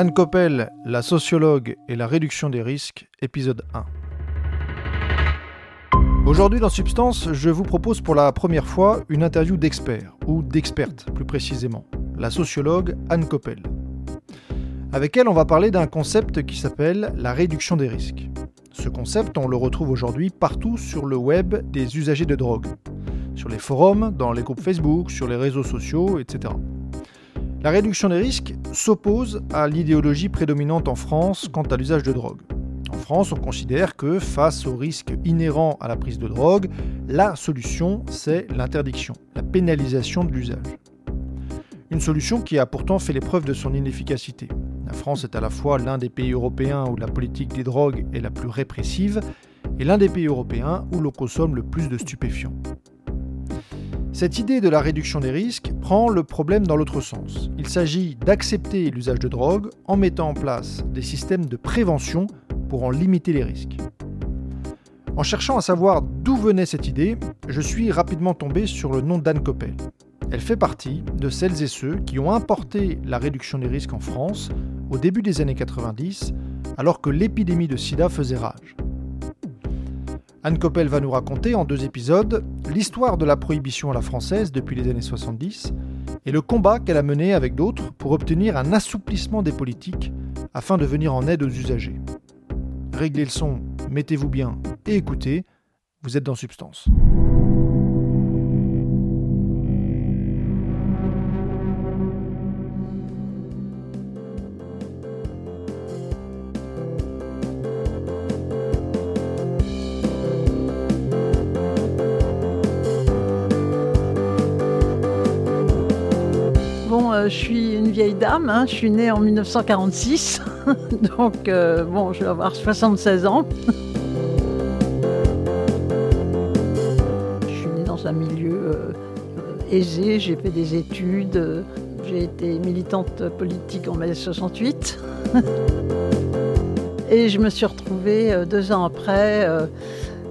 Anne Coppel, la sociologue et la réduction des risques, épisode 1. Aujourd'hui dans Substance, je vous propose pour la première fois une interview d'expert, ou d'experte plus précisément, la sociologue Anne Coppel. Avec elle, on va parler d'un concept qui s'appelle la réduction des risques. Ce concept, on le retrouve aujourd'hui partout sur le web des usagers de drogue, sur les forums, dans les groupes Facebook, sur les réseaux sociaux, etc. La réduction des risques s'oppose à l'idéologie prédominante en France quant à l'usage de drogue. En France, on considère que face aux risques inhérents à la prise de drogue, la solution, c'est l'interdiction, la pénalisation de l'usage. Une solution qui a pourtant fait l'épreuve de son inefficacité. La France est à la fois l'un des pays européens où la politique des drogues est la plus répressive et l'un des pays européens où l'on consomme le plus de stupéfiants. Cette idée de la réduction des risques prend le problème dans l'autre sens. Il s'agit d'accepter l'usage de drogue en mettant en place des systèmes de prévention pour en limiter les risques. En cherchant à savoir d'où venait cette idée, je suis rapidement tombé sur le nom d'Anne Coppel. Elle fait partie de celles et ceux qui ont importé la réduction des risques en France au début des années 90, alors que l'épidémie de sida faisait rage. Anne Coppel va nous raconter en deux épisodes l'histoire de la prohibition à la française depuis les années 70 et le combat qu'elle a mené avec d'autres pour obtenir un assouplissement des politiques afin de venir en aide aux usagers. Réglez le son, mettez-vous bien et écoutez, vous êtes dans Substance. Je suis une vieille dame, hein, je suis née en 1946, donc euh, bon, je vais avoir 76 ans. je suis née dans un milieu euh, aisé, j'ai fait des études, euh, j'ai été militante politique en mai 68. Et je me suis retrouvée euh, deux ans après euh,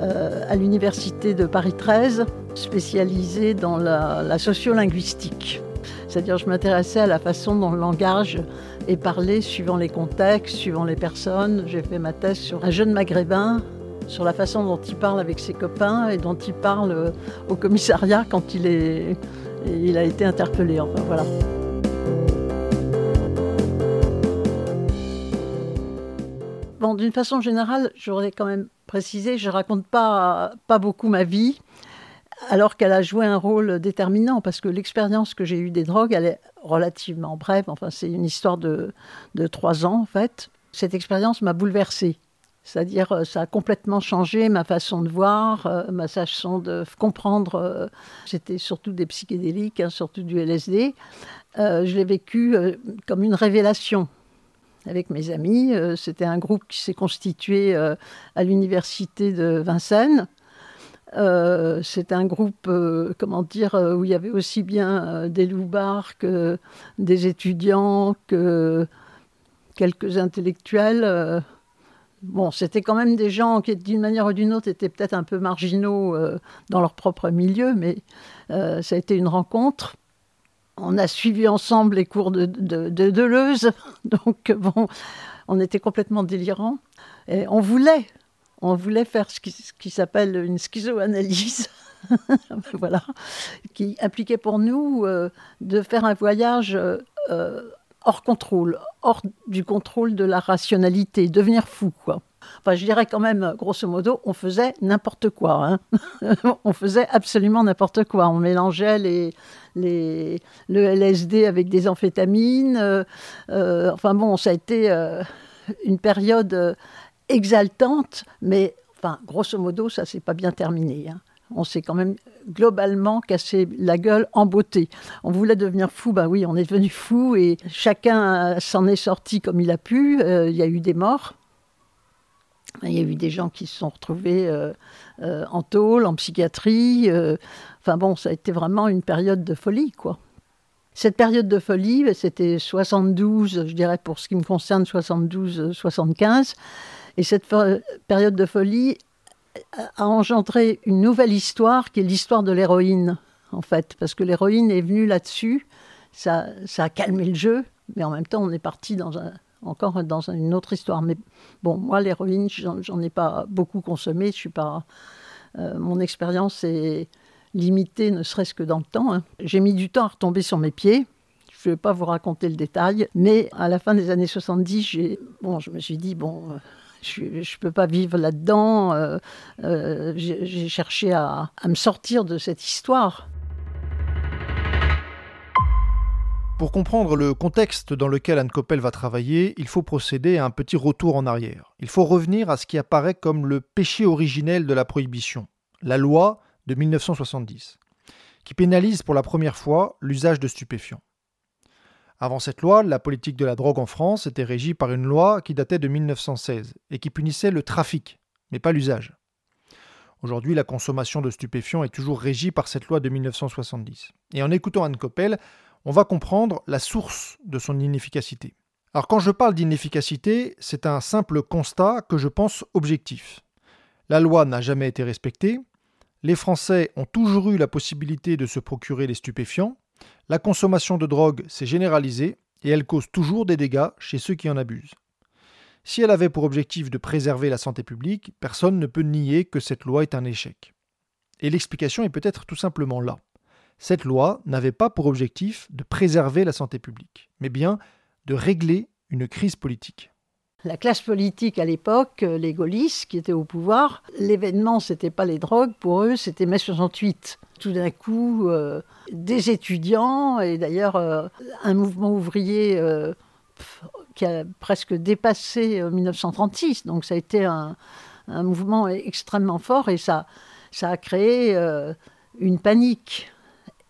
euh, à l'université de Paris 13, spécialisée dans la sociolinguistique. C'est-à-dire je m'intéressais à la façon dont le langage est parlé suivant les contextes, suivant les personnes. J'ai fait ma thèse sur un jeune maghrébin, sur la façon dont il parle avec ses copains et dont il parle euh, au commissariat quand il, est, il a été interpellé. Enfin voilà. Bon, d'une façon générale, j'aurais quand même précisé, je raconte pas, pas beaucoup ma vie, alors qu'elle a joué un rôle déterminant, parce que l'expérience que j'ai eue des drogues, elle est relativement brève, enfin c'est une histoire de, trois ans en fait. Cette expérience m'a bouleversée. C'est-à-dire, euh, ça a complètement changé ma façon de voir, euh, ma façon de comprendre. euh, C'était surtout des psychédéliques, hein, surtout du LSD. Je l'ai vécu comme une révélation avec mes amis. C'était un groupe qui s'est constitué à l'université de Vincennes. Euh, c'est un groupe, euh, comment dire, euh, où il y avait aussi bien des loupards que des étudiants, que quelques intellectuels. Bon, c'était quand même des gens qui, d'une manière ou d'une autre, étaient peut-être un peu marginaux dans leur propre milieu, mais ça a été une rencontre. On a suivi ensemble les cours de, de, de Deleuze, donc bon, on était complètement délirants. Et on voulait, on voulait faire ce qui, s'appelle une schizoanalyse, voilà, qui impliquait pour nous euh, de faire un voyage euh, euh, hors contrôle, hors du contrôle de la rationalité, devenir fou, quoi. Enfin, je dirais quand même, grosso modo, on faisait n'importe quoi. hein. on faisait absolument n'importe quoi. On mélangeait les, le LSD avec des amphétamines. enfin bon, ça a été une période exaltante, mais enfin, grosso modo, ça s'est pas bien terminé. hein. on s'est quand même globalement cassé la gueule en beauté. On voulait devenir fou, ben oui, on est devenu fou et chacun s'en est sorti comme il a pu. Euh, il y a eu des morts. Il y a eu des gens qui se sont retrouvés euh, euh, en tôle, en psychiatrie. enfin bon, ça a été vraiment une période de folie, quoi. Cette période de folie, c'était 72, je dirais pour ce qui me concerne, 72-75. Et cette période de folie, a engendré une nouvelle histoire qui est l'histoire de l'héroïne, en fait, parce que l'héroïne est venue là-dessus, ça, ça a calmé le jeu, mais en même temps, on est parti encore dans une autre histoire. Mais bon, moi, l'héroïne, j'en ai pas beaucoup consommé, je suis pas. Euh, mon expérience est limitée, ne serait-ce que dans le temps. Hein. J'ai mis du temps à retomber sur mes pieds. Je ne vais pas vous raconter le détail, mais à la fin des années 70, bon, je me suis dit, bon, euh, je ne peux pas vivre là-dedans. Euh, euh, j'ai cherché à, me sortir de cette histoire. Pour comprendre le contexte dans lequel Anne Coppel va travailler, il faut procéder à un petit retour en arrière. Il faut revenir à ce qui apparaît comme le péché originel de la prohibition, la loi de 1970, qui pénalise pour la première fois l'usage de stupéfiants. Avant cette loi, la politique de la drogue en France était régie par une loi qui datait de 1916 et qui punissait le trafic, mais pas l'usage. Aujourd'hui, la consommation de stupéfiants est toujours régie par cette loi de 1970. Et en écoutant Anne Coppel, on va comprendre la source de son inefficacité. Alors quand je parle d'inefficacité, c'est un simple constat que je pense objectif. La loi n'a jamais été respectée, les Français ont toujours eu la possibilité de se procurer les stupéfiants, la consommation de drogue s'est généralisée et elle cause toujours des dégâts chez ceux qui en abusent. Si elle avait pour objectif de préserver la santé publique, personne ne peut nier que cette loi est un échec. Et l'explication est peut-être tout simplement là. Cette loi n'avait pas pour objectif de préserver la santé publique, mais bien de régler une crise politique. La classe politique à l'époque, euh, les gaullistes qui étaient au pouvoir, l'événement, c'était pas les drogues, pour eux, c'était mai 68. Tout d'un coup, euh, des étudiants, et d'ailleurs euh, un mouvement ouvrier qui a presque dépassé 1936, donc ça a été un, mouvement extrêmement fort et ça, ça a créé une panique.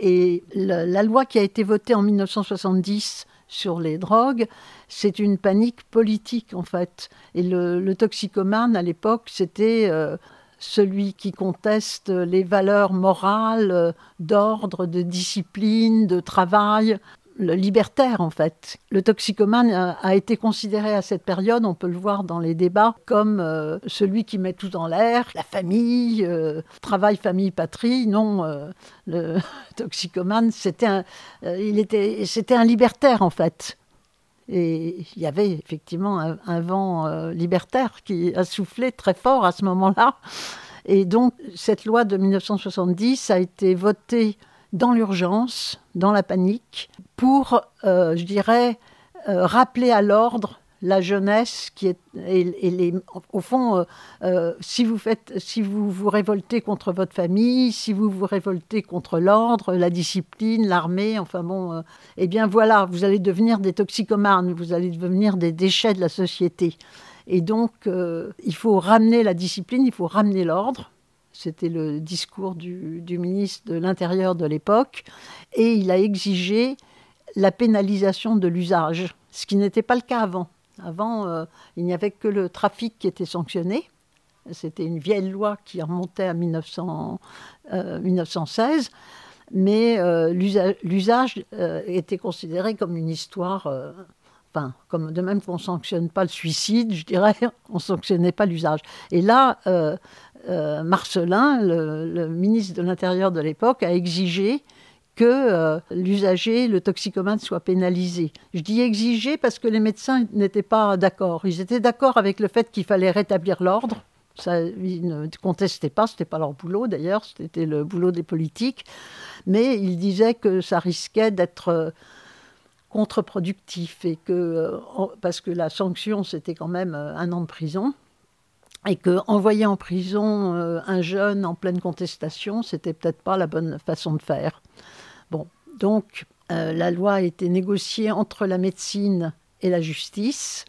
Et la loi qui a été votée en 1970 sur les drogues, c'est une panique politique en fait. Et le, toxicomane à l'époque, c'était euh, celui qui conteste les valeurs morales euh, d'ordre, de discipline, de travail le libertaire en fait. Le toxicomane a, été considéré à cette période, on peut le voir dans les débats, comme euh, celui qui met tout en l'air, la famille, euh, travail, famille, patrie. Non, euh, le toxicomane, c'était un, il était, c'était un libertaire en fait. Et il y avait effectivement un, un vent libertaire qui a soufflé très fort à ce moment-là. Et donc cette loi de 1970 a été votée dans l'urgence, dans la panique, pour, euh, je dirais, euh, rappeler à l'ordre la jeunesse qui est et, les, au fond euh, si vous faites si vous vous révoltez contre votre famille si vous vous révoltez contre l'ordre la discipline l'armée enfin bon eh bien voilà vous allez devenir des toxicomanes vous allez devenir des déchets de la société. Et donc il faut ramener la discipline il faut ramener l'ordre c'était le discours du, ministre de l'Intérieur de l'époque. Et il a exigé la pénalisation de l'usage, ce qui n'était pas le cas avant. Avant, euh, il n'y avait que le trafic qui était sanctionné. C'était une vieille loi qui remontait à 1916 euh, mais euh, l'usage était considéré comme une histoire, comme de même qu'on ne sanctionne pas le suicide, je dirais, on ne sanctionnait pas l'usage. Et là, euh, Marcelin, le, ministre de l'Intérieur de l'époque, a exigé que euh, l'usager, le toxicomane, soit pénalisé. Je dis exiger parce que les médecins n'étaient pas d'accord. Ils étaient d'accord avec le fait qu'il fallait rétablir l'ordre. Ça, ils ne contestaient pas, ce n'était pas leur boulot d'ailleurs, c'était le boulot des politiques. Mais ils disaient que ça risquait d'être euh, contre-productif et que, parce que la sanction, c'était quand même un an de prison et que envoyer en prison euh, un jeune en pleine contestation, c'était peut-être pas la bonne façon de faire. Bon, donc euh, la loi a été négociée entre la médecine et la justice,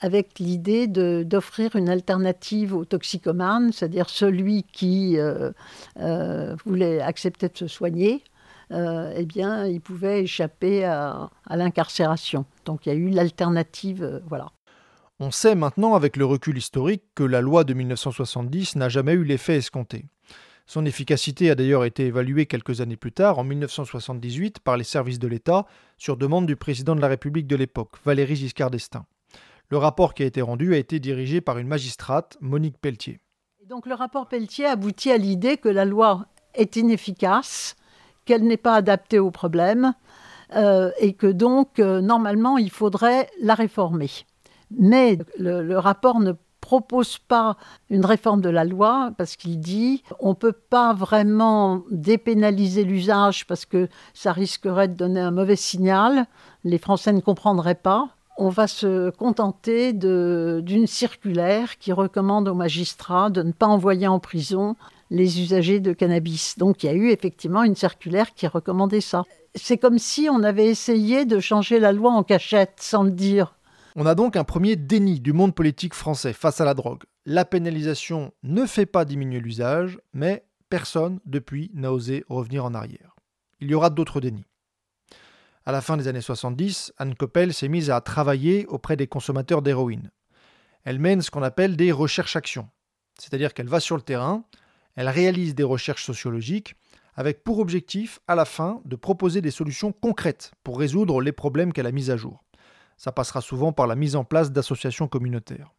avec l'idée d'offrir une alternative au toxicomane, c'est-à-dire celui qui euh, euh, voulait accepter de se soigner, euh, eh bien, il pouvait échapper à, à l'incarcération. Donc il y a eu l'alternative, voilà. On sait maintenant, avec le recul historique, que la loi de 1970 n'a jamais eu l'effet escompté. Son efficacité a d'ailleurs été évaluée quelques années plus tard, en 1978, par les services de l'État, sur demande du président de la République de l'époque, Valéry Giscard d'Estaing. Le rapport qui a été rendu a été dirigé par une magistrate, Monique Pelletier. Donc le rapport Pelletier aboutit à l'idée que la loi est inefficace, qu'elle n'est pas adaptée aux problèmes, euh, et que donc, euh, normalement, il faudrait la réformer. Mais le, rapport ne propose pas une réforme de la loi parce qu'il dit on ne peut pas vraiment dépénaliser l'usage parce que ça risquerait de donner un mauvais signal. Les Français ne comprendraient pas on va se contenter d'une circulaire qui recommande aux magistrats de ne pas envoyer en prison les usagers de cannabis. Donc il y a eu effectivement une circulaire qui recommandait ça. C'est comme si on avait essayé de changer la loi en cachette sans le dire. On a donc un premier déni du monde politique français face à la drogue. La pénalisation ne fait pas diminuer l'usage, mais personne depuis n'a osé revenir en arrière. Il y aura d'autres dénis. À la fin des années 70, Anne Coppel s'est mise à travailler auprès des consommateurs d'héroïne. Elle mène ce qu'on appelle des recherches-actions, c'est-à-dire qu'elle va sur le terrain, elle réalise des recherches sociologiques, avec pour objectif, à la fin, de proposer des solutions concrètes pour résoudre les problèmes qu'elle a mis à jour. Ça passera souvent par la mise en place d'associations communautaires.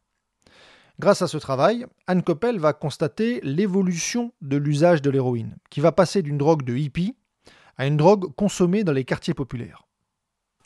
Grâce à ce travail, Anne Coppel va constater l'évolution de l'usage de l'héroïne, qui va passer d'une drogue de hippie à une drogue consommée dans les quartiers populaires.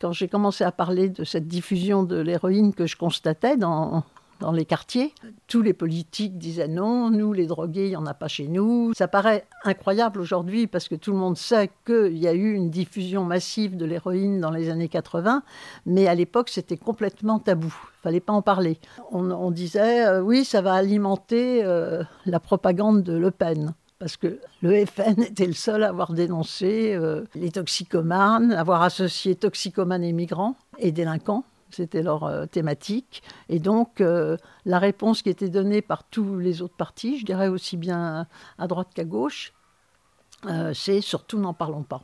Quand j'ai commencé à parler de cette diffusion de l'héroïne que je constatais dans, dans les quartiers, tous les politiques disaient non, nous les drogués, il n'y en a pas chez nous. Ça paraît incroyable aujourd'hui parce que tout le monde sait qu'il y a eu une diffusion massive de l'héroïne dans les années 80, mais à l'époque c'était complètement tabou, il fallait pas en parler. On, disait euh, oui, ça va alimenter euh, la propagande de Le Pen parce que le FN était le seul à avoir dénoncé euh, les toxicomanes, avoir associé toxicomanes et migrants et délinquants. C'était leur euh, thématique. Et donc, euh, la réponse qui était donnée par tous les autres partis, je dirais aussi bien à droite qu'à gauche, c'est surtout n'en parlons pas.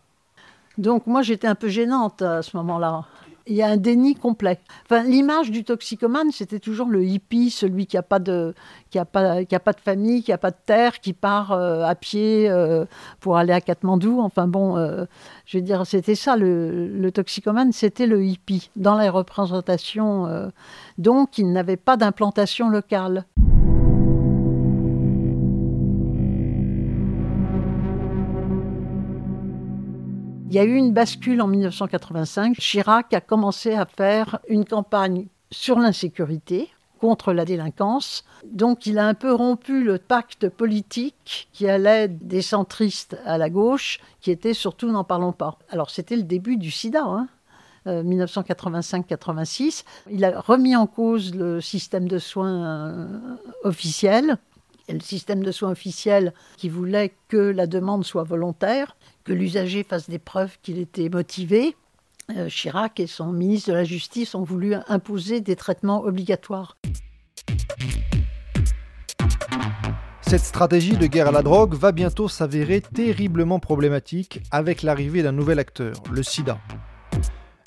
Donc, moi, j'étais un peu gênante à ce moment-là il y a un déni complet. Enfin, l'image du toxicomane, c'était toujours le hippie, celui qui n'a pas de, pas, pas de famille, qui n'a pas de terre, qui part euh, à pied euh, pour aller à Katmandou. Enfin bon, euh, je veux dire, c'était ça le, le toxicomane, c'était le hippie dans les représentations. donc, il n'avait pas d'implantation locale. Il y a eu une bascule en 1985. Chirac a commencé à faire une campagne sur l'insécurité contre la délinquance. Donc il a un peu rompu le pacte politique qui allait des centristes à la gauche, qui était surtout n'en parlons pas. Alors c'était le début du sida. 1985-86. Hein, euh, il a remis en cause le système de soins euh, officiel, le système de soins officiel qui voulait que la demande soit volontaire que l'usager fasse des preuves qu'il était motivé. Euh, Chirac et son ministre de la Justice ont voulu imposer des traitements obligatoires. Cette stratégie de guerre à la drogue va bientôt s'avérer terriblement problématique avec l'arrivée d'un nouvel acteur, le sida.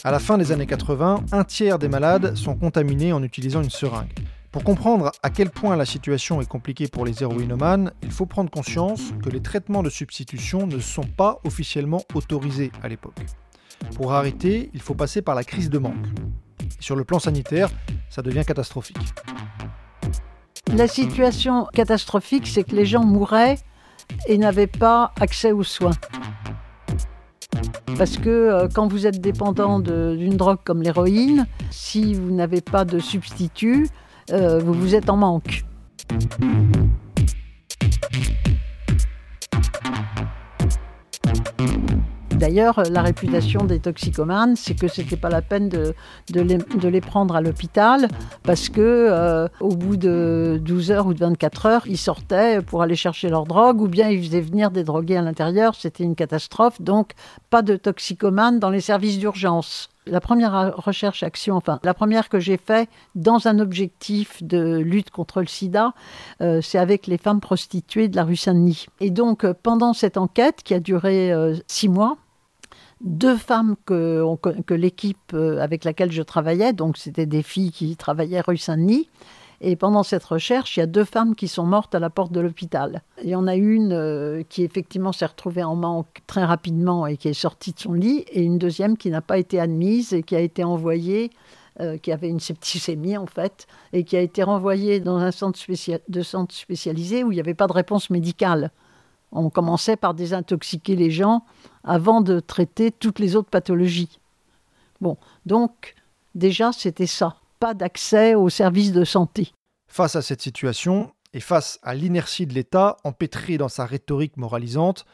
À la fin des années 80, un tiers des malades sont contaminés en utilisant une seringue. Pour comprendre à quel point la situation est compliquée pour les héroïnomanes, il faut prendre conscience que les traitements de substitution ne sont pas officiellement autorisés à l'époque. Pour arrêter, il faut passer par la crise de manque. sur le plan sanitaire, ça devient catastrophique. La situation catastrophique, c'est que les gens mouraient et n'avaient pas accès aux soins. Parce que euh, quand vous êtes dépendant d'une drogue comme l'héroïne, si vous n'avez pas de substitut, euh, vous vous êtes en manque. D'ailleurs, la réputation des toxicomanes, c'est que c'était pas la peine de, les, prendre à l'hôpital parce que euh, au bout de 12 heures ou de 24 heures, ils sortaient pour aller chercher leur drogue ou bien ils faisaient venir des drogués à l'intérieur. C'était une catastrophe. Donc, pas de toxicomanes dans les services d'urgence. La première recherche-action, enfin la première que j'ai faite dans un objectif de lutte contre le sida, euh, c'est avec les femmes prostituées de la rue Saint-Denis. Et donc euh, pendant cette enquête qui a duré euh, six mois, deux femmes que, que l'équipe avec laquelle je travaillais, donc c'était des filles qui travaillaient rue Saint-Denis, et pendant cette recherche, il y a deux femmes qui sont mortes à la porte de l'hôpital. Il y en a une euh, qui effectivement s'est retrouvée en manque très rapidement et qui est sortie de son lit, et une deuxième qui n'a pas été admise et qui a été envoyée, euh, qui avait une septicémie en fait, et qui a été renvoyée dans un centre de centre spécialisé où il n'y avait pas de réponse médicale. On commençait par désintoxiquer les gens avant de traiter toutes les autres pathologies. Bon, donc déjà c'était ça pas d'accès aux services de santé. Face à cette situation, et face à l'inertie de l'État empêtré dans sa rhétorique moralisante,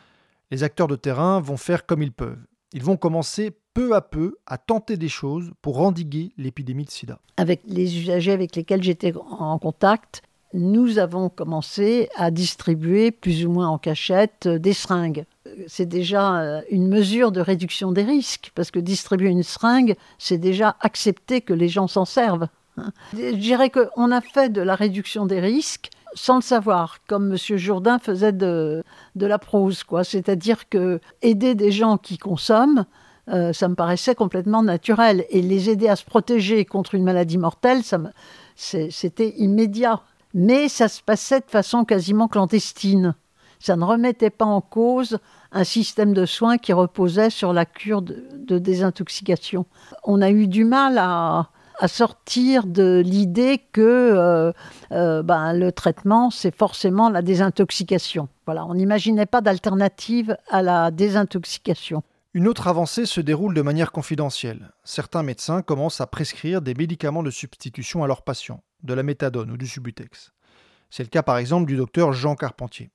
les acteurs de terrain vont faire comme ils peuvent. Ils vont commencer peu à peu à tenter des choses pour endiguer l'épidémie de sida. Avec les usagers avec lesquels j'étais en contact, nous avons commencé à distribuer plus ou moins en cachette des seringues c'est déjà euh, une mesure de réduction des risques, parce que distribuer une seringue, c'est déjà accepter que les gens s'en servent. Hein. Je dirais qu'on a fait de la réduction des risques sans le savoir, comme M. Jourdain faisait de, la prose, quoi. C'est-à-dire que aider des gens qui consomment, euh, ça me paraissait complètement naturel. Et les aider à se protéger contre une maladie mortelle, c'était immédiat. Mais ça se passait de façon quasiment clandestine ça ne remettait pas en cause un système de soins qui reposait sur la cure de, désintoxication. On a eu du mal à, sortir de l'idée que euh, euh, ben, le traitement, c'est forcément la désintoxication. Voilà, on n'imaginait pas d'alternative à la désintoxication. Une autre avancée se déroule de manière confidentielle. Certains médecins commencent à prescrire des médicaments de substitution à leurs patients, de la méthadone ou du subutex. C'est le cas par exemple du docteur Jean Carpentier.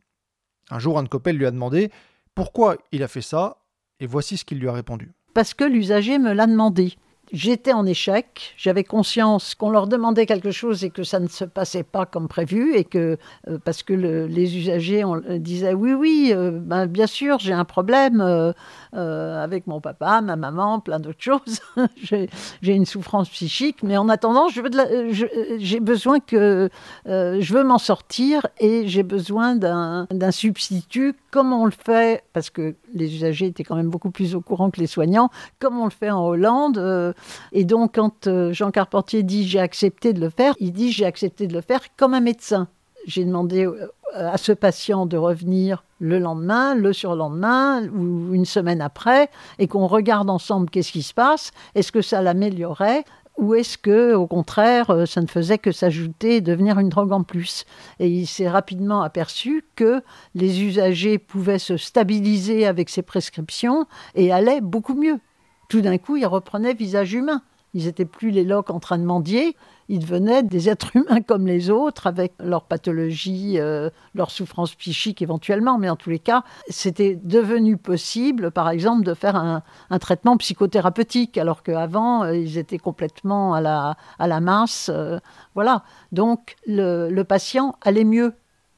Un jour, Anne Coppel lui a demandé pourquoi il a fait ça, et voici ce qu'il lui a répondu. Parce que l'usager me l'a demandé j'étais en échec, j'avais conscience qu'on leur demandait quelque chose et que ça ne se passait pas comme prévu et que euh, parce que les usagers on, disaient oui oui euh, ben, bien sûr j'ai un problème euh, avec mon papa, ma maman, plein d'autres choses, j'ai une souffrance psychique mais en attendant j'ai besoin que je veux m'en sortir et j'ai besoin d'un substitut comme on le fait parce que les usagers étaient quand même beaucoup plus au courant que les soignants, comme on le fait en Hollande et donc, quand euh, Jean Carpentier dit j'ai accepté de le faire, il dit j'ai accepté de le faire comme un médecin. J'ai demandé euh, à ce patient de revenir le lendemain, le surlendemain ou une semaine après, et qu'on regarde ensemble qu'est-ce qui se passe. Est-ce que ça l'améliorait ou est-ce que, au contraire, euh, ça ne faisait que s'ajouter et devenir une drogue en plus Et il s'est rapidement aperçu que les usagers pouvaient se stabiliser avec ces prescriptions et allaient beaucoup mieux tout d'un coup, ils reprenaient visage humain. Ils n'étaient plus les loques en train de mendier, ils devenaient des êtres humains comme les autres, avec leur pathologie, euh, leur souffrance psychique éventuellement, mais en tous les cas, c'était devenu possible, par exemple, de faire un, traitement psychothérapeutique, alors qu'avant, euh, ils étaient complètement à la, à la masse. Euh, voilà. Donc, le patient allait mieux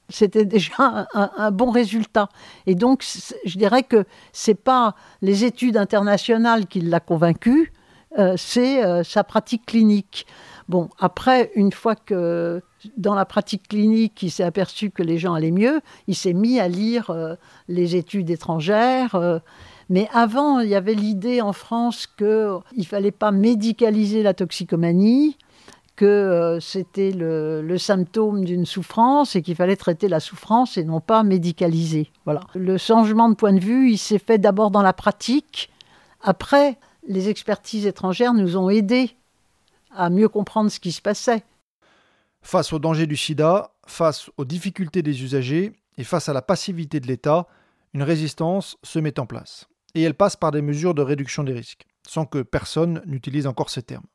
c'était déjà un, bon résultat. Et donc, je dirais que c'est pas les études internationales qui l'a convaincu, euh, c'est euh, sa pratique clinique. Bon, après, une fois que dans la pratique clinique, il s'est aperçu que les gens allaient mieux, il s'est mis à lire euh, les études étrangères. mais avant, il y avait l'idée en France qu'il ne fallait pas médicaliser la toxicomanie que euh, c'était le, symptôme d'une souffrance et qu'il fallait traiter la souffrance et non pas médicaliser. Voilà. Le changement de point de vue, il s'est fait d'abord dans la pratique. Après, les expertises étrangères nous ont aidés à mieux comprendre ce qui se passait. Face aux dangers du sida, face aux difficultés des usagers et face à la passivité de l'État, une résistance se met en place. Et elle passe par des mesures de réduction des risques, sans que personne n'utilise encore ces termes.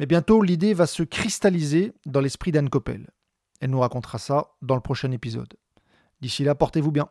Mais bientôt, l'idée va se cristalliser dans l'esprit d'Anne Coppel. Elle nous racontera ça dans le prochain épisode. D'ici là, portez-vous bien.